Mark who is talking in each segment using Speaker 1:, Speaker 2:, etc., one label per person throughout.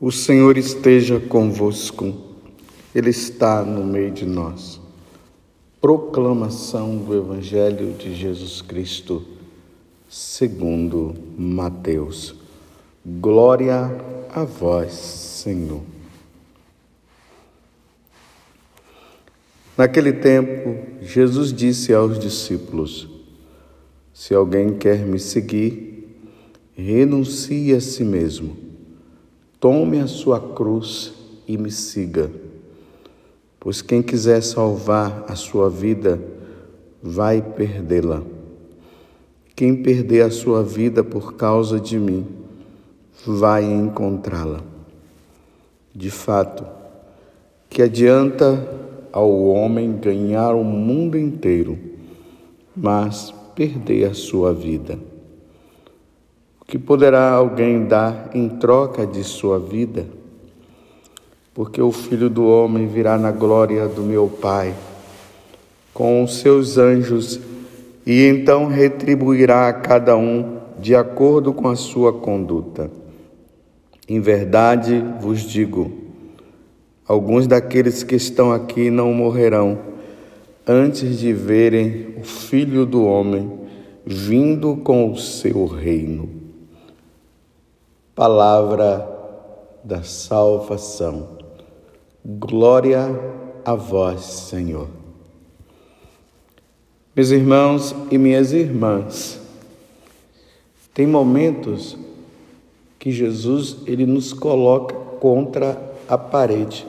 Speaker 1: O Senhor esteja convosco, Ele está no meio de nós. Proclamação do Evangelho de Jesus Cristo, segundo Mateus. Glória a vós, Senhor. Naquele tempo, Jesus disse aos discípulos: Se alguém quer me seguir, renuncie a si mesmo Tome a sua cruz e me siga. Pois quem quiser salvar a sua vida, vai perdê-la. Quem perder a sua vida por causa de mim, vai encontrá-la. De fato, que adianta ao homem ganhar o mundo inteiro, mas perder a sua vida? Que poderá alguém dar em troca de sua vida? Porque o Filho do Homem virá na glória do meu Pai com os seus anjos e então retribuirá a cada um de acordo com a sua conduta. Em verdade vos digo, alguns daqueles que estão aqui não morrerão antes de verem o Filho do Homem vindo com o seu reino palavra da salvação. Glória a vós, Senhor. Meus irmãos e minhas irmãs, tem momentos que Jesus ele nos coloca contra a parede.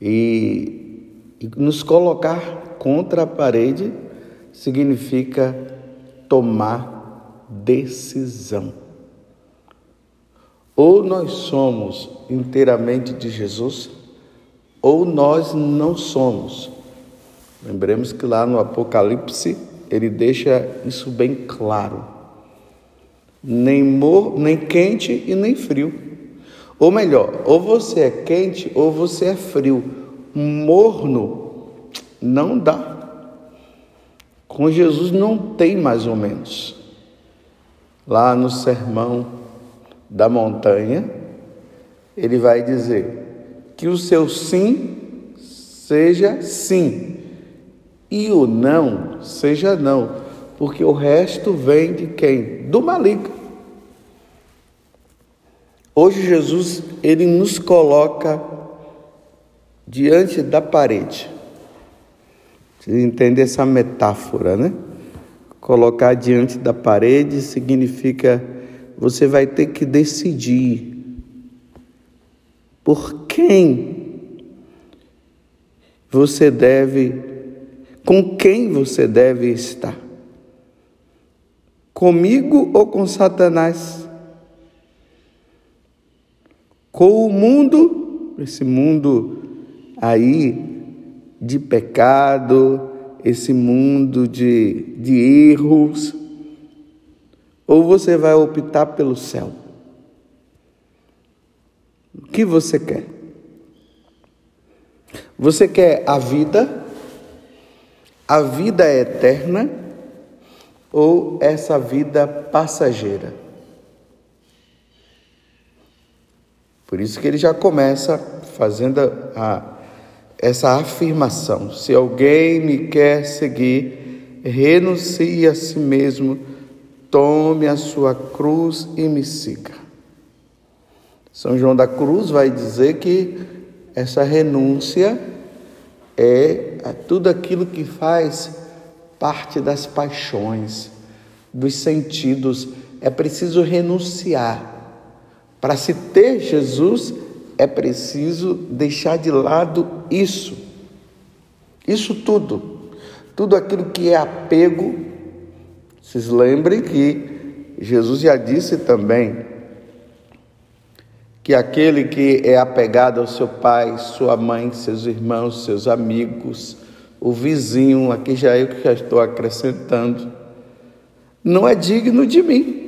Speaker 1: E, e nos colocar contra a parede significa tomar decisão. Ou nós somos inteiramente de Jesus, ou nós não somos. Lembremos que lá no Apocalipse ele deixa isso bem claro. Nem, mor, nem quente e nem frio. Ou melhor, ou você é quente ou você é frio. Morno não dá. Com Jesus não tem mais ou menos lá no Sermão da Montanha, ele vai dizer que o seu sim seja sim e o não seja não, porque o resto vem de quem? Do maligno. Hoje Jesus ele nos coloca diante da parede. Você entende essa metáfora, né? Colocar diante da parede significa você vai ter que decidir por quem você deve, com quem você deve estar. Comigo ou com Satanás? Com o mundo, esse mundo aí de pecado, esse mundo de, de erros, ou você vai optar pelo céu? O que você quer? Você quer a vida, a vida eterna ou essa vida passageira? Por isso que ele já começa fazendo a essa afirmação: se alguém me quer seguir, renuncie a si mesmo, tome a sua cruz e me siga. São João da Cruz vai dizer que essa renúncia é tudo aquilo que faz parte das paixões, dos sentidos. É preciso renunciar. Para se ter Jesus, é preciso deixar de lado isso. Isso tudo. Tudo aquilo que é apego. Vocês lembrem que Jesus já disse também que aquele que é apegado ao seu pai, sua mãe, seus irmãos, seus amigos, o vizinho, aqui já eu que já estou acrescentando, não é digno de mim.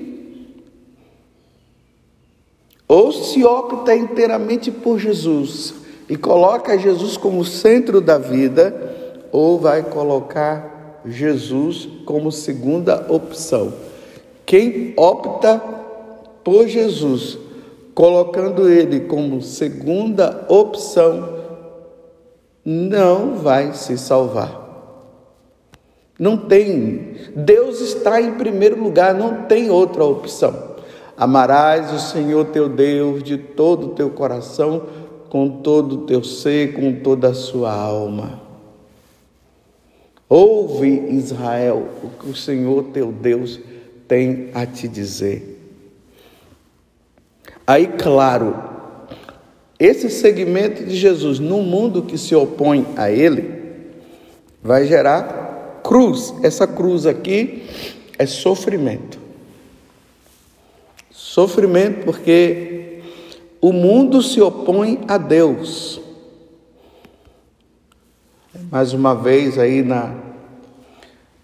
Speaker 1: Ou se opta inteiramente por Jesus e coloca Jesus como centro da vida, ou vai colocar Jesus como segunda opção. Quem opta por Jesus colocando ele como segunda opção, não vai se salvar. Não tem. Deus está em primeiro lugar, não tem outra opção. Amarás o Senhor teu Deus de todo o teu coração, com todo o teu ser, com toda a sua alma. Ouve, Israel, o que o Senhor teu Deus tem a te dizer. Aí, claro, esse segmento de Jesus no mundo que se opõe a ele vai gerar cruz. Essa cruz aqui é sofrimento. Sofrimento porque o mundo se opõe a Deus. Mais uma vez aí na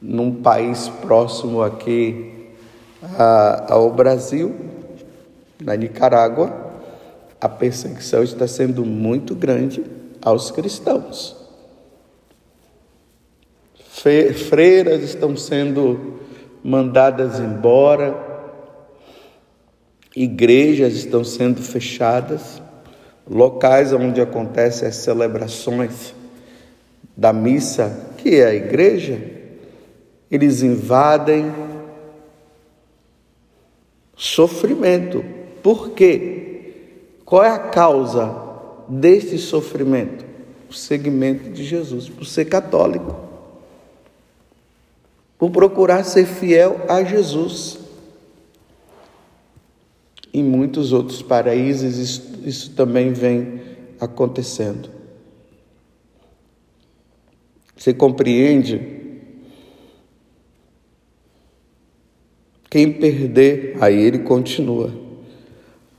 Speaker 1: num país próximo aqui a, ao Brasil, na Nicarágua, a perseguição está sendo muito grande aos cristãos. Freiras estão sendo mandadas embora, igrejas estão sendo fechadas, locais onde acontecem as celebrações da missa, que é a igreja, eles invadem sofrimento. Por quê? Qual é a causa deste sofrimento? O segmento de Jesus, por ser católico, por procurar ser fiel a Jesus. Em muitos outros países isso, isso também vem acontecendo. Você compreende? Quem perder, aí ele continua.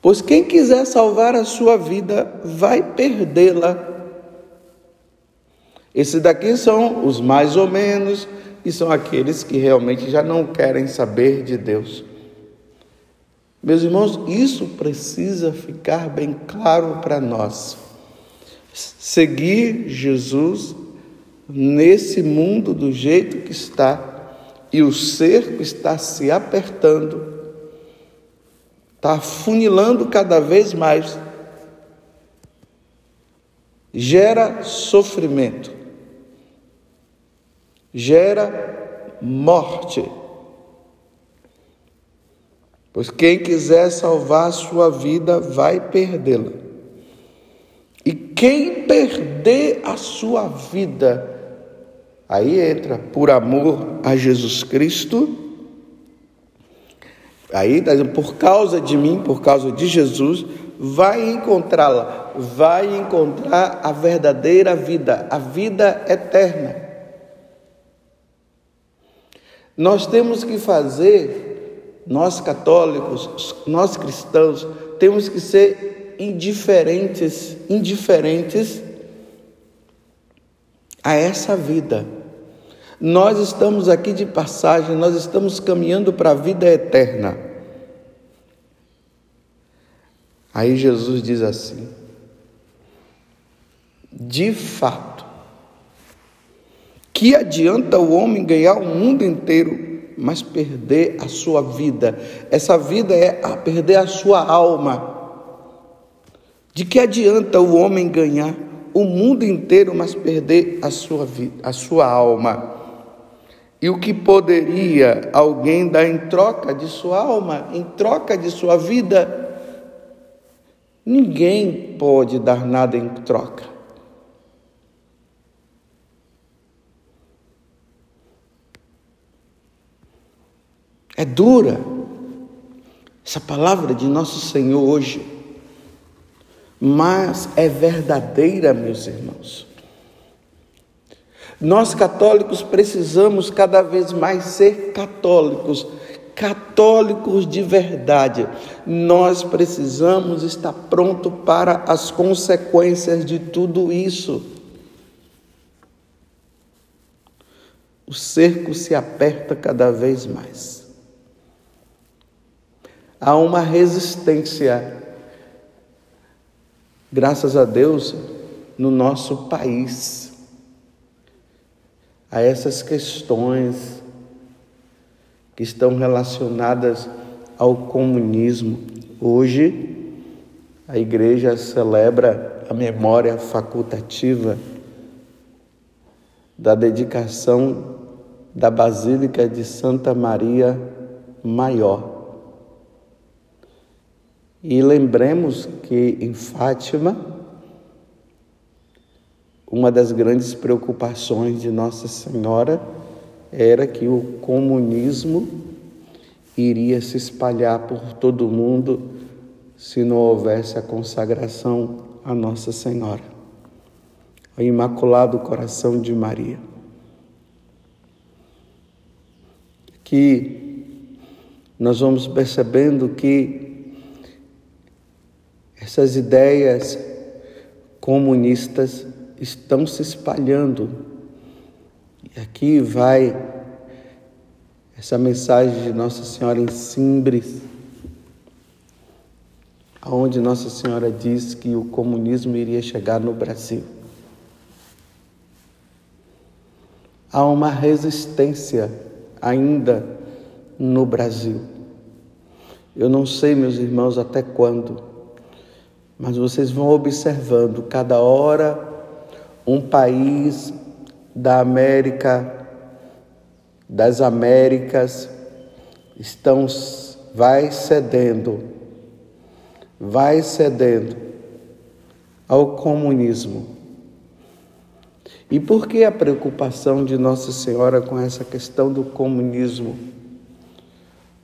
Speaker 1: Pois quem quiser salvar a sua vida vai perdê-la. Esses daqui são os mais ou menos, e são aqueles que realmente já não querem saber de Deus. Meus irmãos, isso precisa ficar bem claro para nós. Seguir Jesus nesse mundo do jeito que está, e o cerco está se apertando, está funilando cada vez mais, gera sofrimento, gera morte. Pois quem quiser salvar a sua vida vai perdê-la. E quem perder a sua vida, aí entra por amor a Jesus Cristo Aí, tá por causa de mim, por causa de Jesus, vai encontrá-la, vai encontrar a verdadeira vida, a vida eterna. Nós temos que fazer, nós católicos, nós cristãos, temos que ser indiferentes, indiferentes a essa vida. Nós estamos aqui de passagem, nós estamos caminhando para a vida eterna. Aí Jesus diz assim: de fato, que adianta o homem ganhar o mundo inteiro, mas perder a sua vida? Essa vida é a perder a sua alma. De que adianta o homem ganhar o mundo inteiro, mas perder a sua vida, a sua alma? E o que poderia alguém dar em troca de sua alma, em troca de sua vida? Ninguém pode dar nada em troca. É dura essa palavra de nosso Senhor hoje, mas é verdadeira, meus irmãos. Nós católicos precisamos cada vez mais ser católicos, católicos de verdade. Nós precisamos estar pronto para as consequências de tudo isso. O cerco se aperta cada vez mais. Há uma resistência, graças a Deus, no nosso país a essas questões que estão relacionadas ao comunismo. Hoje, a igreja celebra a memória facultativa da dedicação da Basílica de Santa Maria Maior. E lembremos que em Fátima, uma das grandes preocupações de Nossa Senhora era que o comunismo iria se espalhar por todo o mundo se não houvesse a consagração a Nossa Senhora, ao Imaculado Coração de Maria. Que nós vamos percebendo que essas ideias comunistas estão se espalhando e aqui vai essa mensagem de Nossa Senhora em Simbres, onde Nossa Senhora diz que o comunismo iria chegar no Brasil. Há uma resistência ainda no Brasil. Eu não sei, meus irmãos, até quando, mas vocês vão observando cada hora um país da América, das Américas, estão, vai cedendo, vai cedendo ao comunismo. E por que a preocupação de Nossa Senhora com essa questão do comunismo?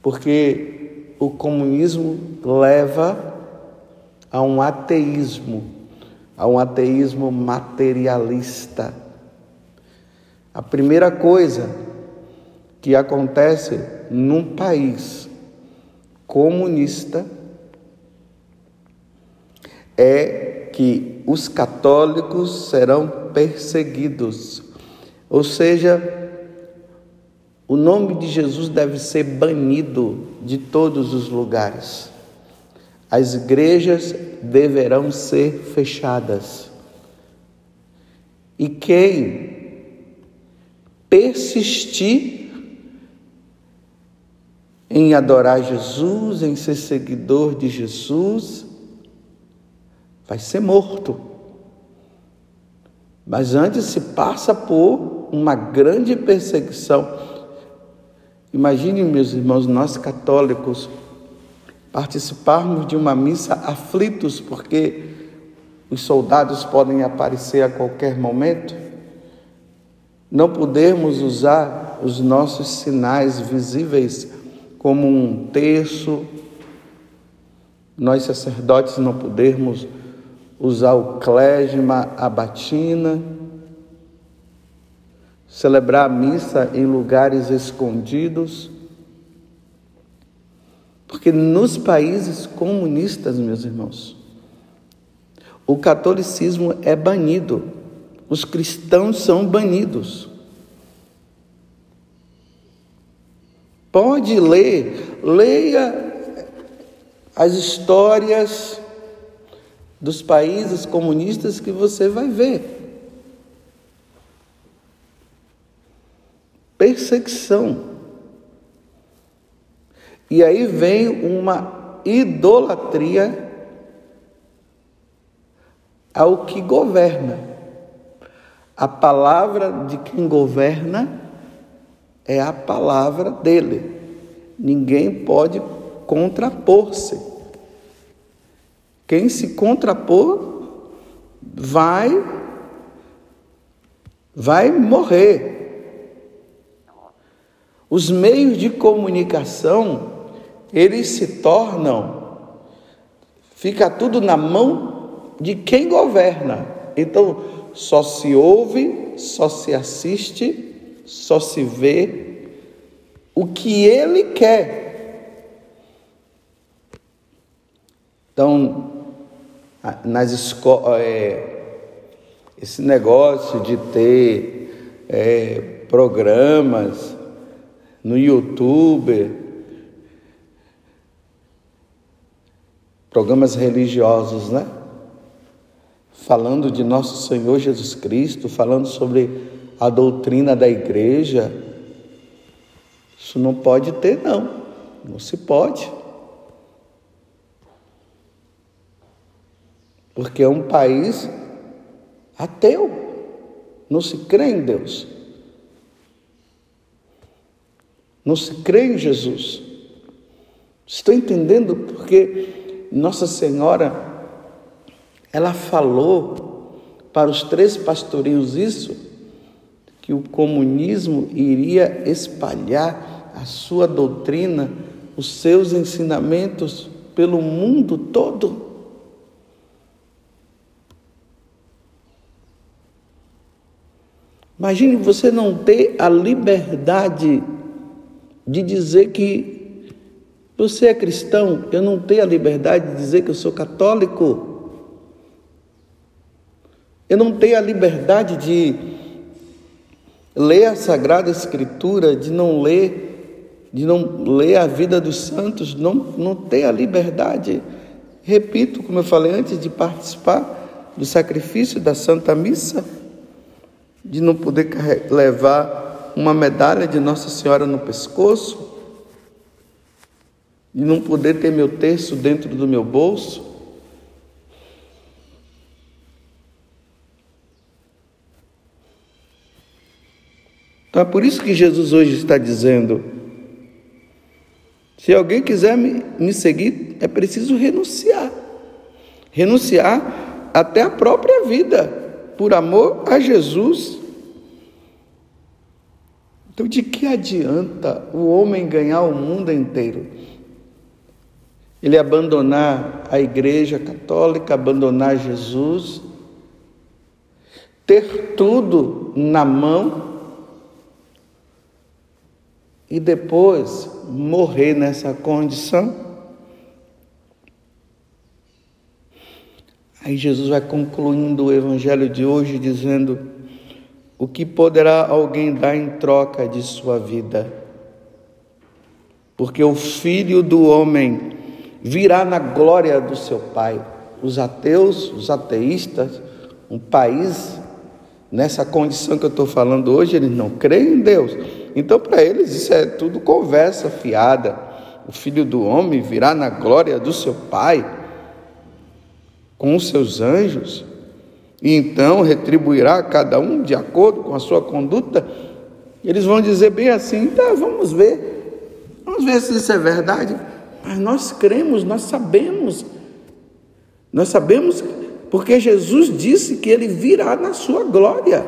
Speaker 1: Porque o comunismo leva a um ateísmo, a um ateísmo materialista a primeira coisa que acontece num país comunista é que os católicos serão perseguidos. Ou seja, o nome de Jesus deve ser banido de todos os lugares. As igrejas deverão ser fechadas. E quem persistir em adorar Jesus, em ser seguidor de Jesus, vai ser morto. Mas antes se passa por uma grande perseguição. Imagine, meus irmãos, nós católicos participarmos de uma missa aflitos porque os soldados podem aparecer a qualquer momento não podemos usar os nossos sinais visíveis como um terço, nós sacerdotes não podemos usar o clésima, a batina, celebrar a missa em lugares escondidos, porque nos países comunistas, meus irmãos, o catolicismo é banido os cristãos são banidos. Pode ler, leia as histórias dos países comunistas que você vai ver. Perseguição. E aí vem uma idolatria ao que governa. A palavra de quem governa é a palavra dele. Ninguém pode contrapor-se. Quem se contrapor vai vai morrer. Os meios de comunicação, eles se tornam fica tudo na mão de quem governa. Então, só se ouve, só se assiste, só se vê o que ele quer. Então, nas escolas, é, esse negócio de ter é, programas no YouTube, programas religiosos, né? falando de nosso Senhor Jesus Cristo, falando sobre a doutrina da igreja. Isso não pode ter, não. Não se pode. porque é um país ateu, não se crê em Deus, não se crê em Jesus. Estou entendendo porque Nossa Senhora ela falou para os três pastorinhos isso, que o comunismo iria espalhar a sua doutrina, os seus ensinamentos pelo mundo todo. Imagine você não ter a liberdade de dizer que você é cristão, eu não tenho a liberdade de dizer que eu sou católico. Eu não tenho a liberdade de ler a Sagrada Escritura, de não ler, de não ler a vida dos santos, não, não tenho a liberdade. Repito, como eu falei antes, de participar do sacrifício da Santa Missa, de não poder levar uma medalha de Nossa Senhora no pescoço, de não poder ter meu terço dentro do meu bolso. Então é por isso que Jesus hoje está dizendo: se alguém quiser me, me seguir, é preciso renunciar. Renunciar até a própria vida, por amor a Jesus. Então, de que adianta o homem ganhar o mundo inteiro? Ele abandonar a Igreja Católica, abandonar Jesus, ter tudo na mão e depois morrer nessa condição. Aí Jesus vai concluindo o evangelho de hoje dizendo: O que poderá alguém dar em troca de sua vida? Porque o filho do homem virá na glória do seu Pai. Os ateus, os ateístas, um país nessa condição que eu estou falando hoje, eles não creem em Deus então, para eles, isso é tudo conversa fiada. O filho do homem virá na glória do seu Pai com os seus anjos, e então retribuirá a cada um de acordo com a sua conduta. Eles vão dizer bem assim: tá, vamos ver, vamos ver se isso é verdade. Mas nós cremos, nós sabemos, nós sabemos porque Jesus disse que ele virá na sua glória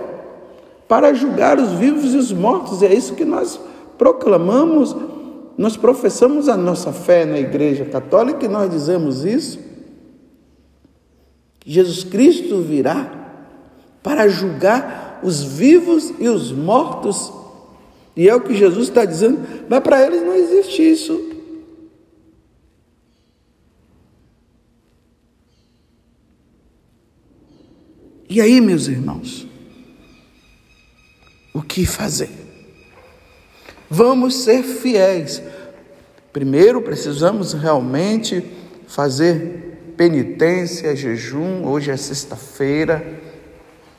Speaker 1: para julgar os vivos e os mortos. E é isso que nós proclamamos, nós professamos a nossa fé na Igreja Católica e nós dizemos isso. Jesus Cristo virá para julgar os vivos e os mortos. E é o que Jesus está dizendo, mas para eles não existe isso. E aí, meus irmãos? o que fazer. Vamos ser fiéis. Primeiro, precisamos realmente fazer penitência, jejum. Hoje é sexta-feira,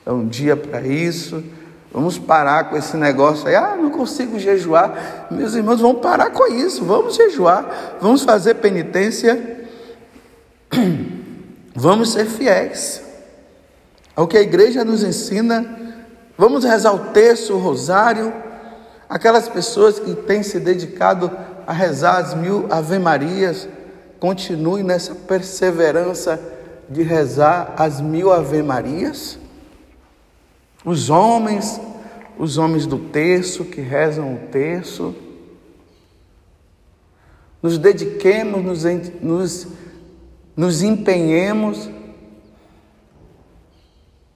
Speaker 1: é um dia para isso. Vamos parar com esse negócio aí. Ah, não consigo jejuar. Meus irmãos, vamos parar com isso. Vamos jejuar. Vamos fazer penitência. Vamos ser fiéis ao que a igreja nos ensina Vamos rezar o terço, o rosário. Aquelas pessoas que têm se dedicado a rezar as mil ave-marias, continue nessa perseverança de rezar as mil ave-marias. Os homens, os homens do terço que rezam o terço. Nos dediquemos, nos, nos, nos empenhemos.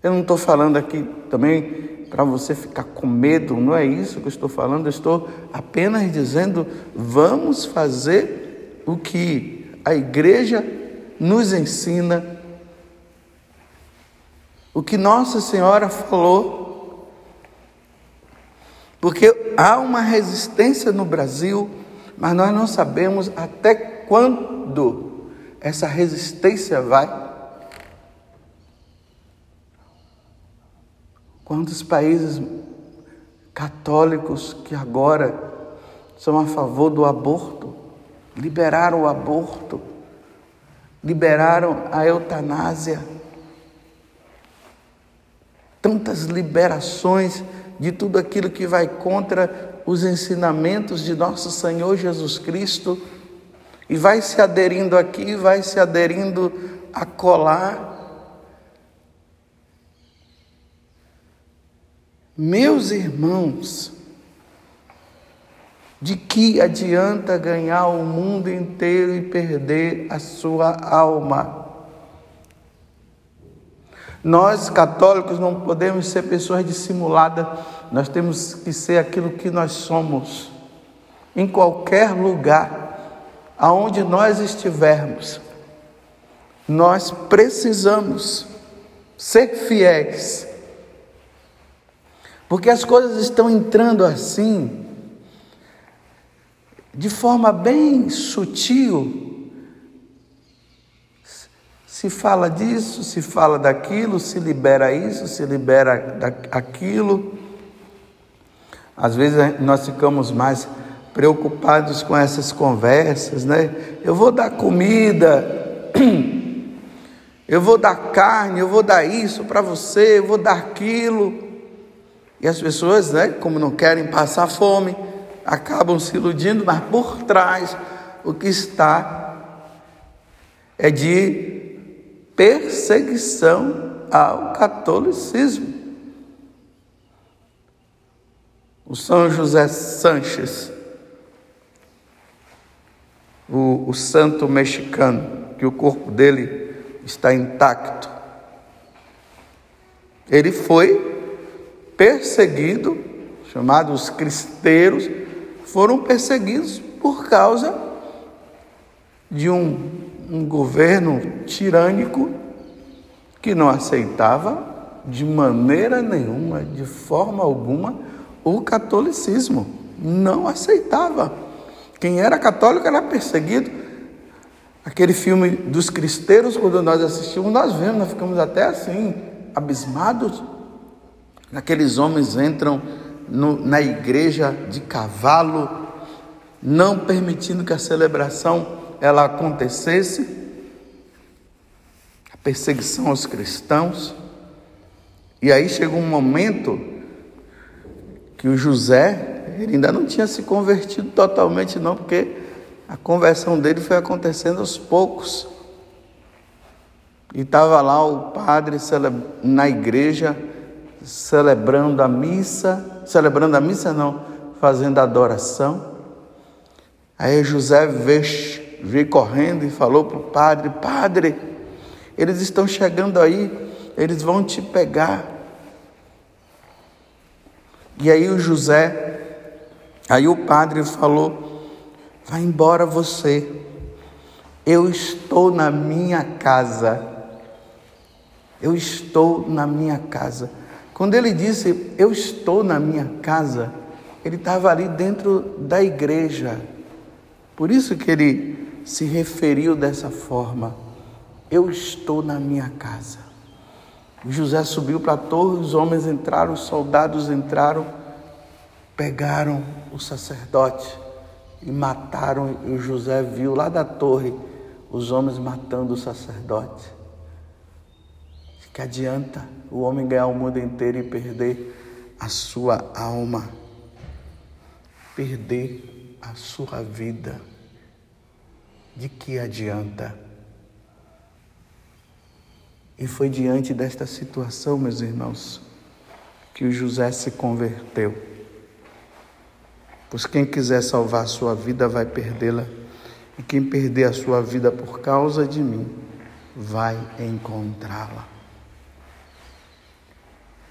Speaker 1: Eu não estou falando aqui também para você ficar com medo, não é isso que eu estou falando, eu estou apenas dizendo: vamos fazer o que a igreja nos ensina, o que Nossa Senhora falou, porque há uma resistência no Brasil, mas nós não sabemos até quando essa resistência vai Quantos países católicos que agora são a favor do aborto, liberaram o aborto, liberaram a eutanásia. tantas liberações de tudo aquilo que vai contra os ensinamentos de nosso Senhor Jesus Cristo e vai se aderindo aqui, vai se aderindo a colar. Meus irmãos, de que adianta ganhar o mundo inteiro e perder a sua alma? Nós, católicos, não podemos ser pessoas dissimuladas, nós temos que ser aquilo que nós somos, em qualquer lugar, aonde nós estivermos. Nós precisamos ser fiéis, porque as coisas estão entrando assim, de forma bem sutil, se fala disso, se fala daquilo, se libera isso, se libera aquilo. Às vezes nós ficamos mais preocupados com essas conversas, né? Eu vou dar comida, eu vou dar carne, eu vou dar isso para você, eu vou dar aquilo. E as pessoas, né, como não querem passar fome, acabam se iludindo, mas por trás o que está é de perseguição ao catolicismo. O São José Sanches, o, o santo mexicano, que o corpo dele está intacto, ele foi perseguido, chamados cristeiros, foram perseguidos por causa de um um governo tirânico que não aceitava de maneira nenhuma, de forma alguma, o catolicismo. Não aceitava. Quem era católico era perseguido. Aquele filme dos cristeiros, quando nós assistimos, nós vemos, nós ficamos até assim, abismados. Aqueles homens entram no, na igreja de cavalo, não permitindo que a celebração ela acontecesse, a perseguição aos cristãos, e aí chegou um momento que o José, ele ainda não tinha se convertido totalmente não, porque a conversão dele foi acontecendo aos poucos. E estava lá o padre na igreja celebrando a missa, celebrando a missa não, fazendo adoração. Aí José veio veio correndo e falou para o padre: Padre, eles estão chegando aí, eles vão te pegar. E aí o José, aí o padre falou: Vai embora você, eu estou na minha casa. Eu estou na minha casa. Quando ele disse, Eu estou na minha casa, ele estava ali dentro da igreja. Por isso que ele se referiu dessa forma: Eu estou na minha casa. José subiu para a torre, os homens entraram, os soldados entraram, pegaram o sacerdote e mataram. E José viu lá da torre os homens matando o sacerdote. Que adianta o homem ganhar o mundo inteiro e perder a sua alma, perder a sua vida? de que adianta? E foi diante desta situação, meus irmãos, que o José se converteu. Pois quem quiser salvar a sua vida vai perdê-la, e quem perder a sua vida por causa de mim vai encontrá-la.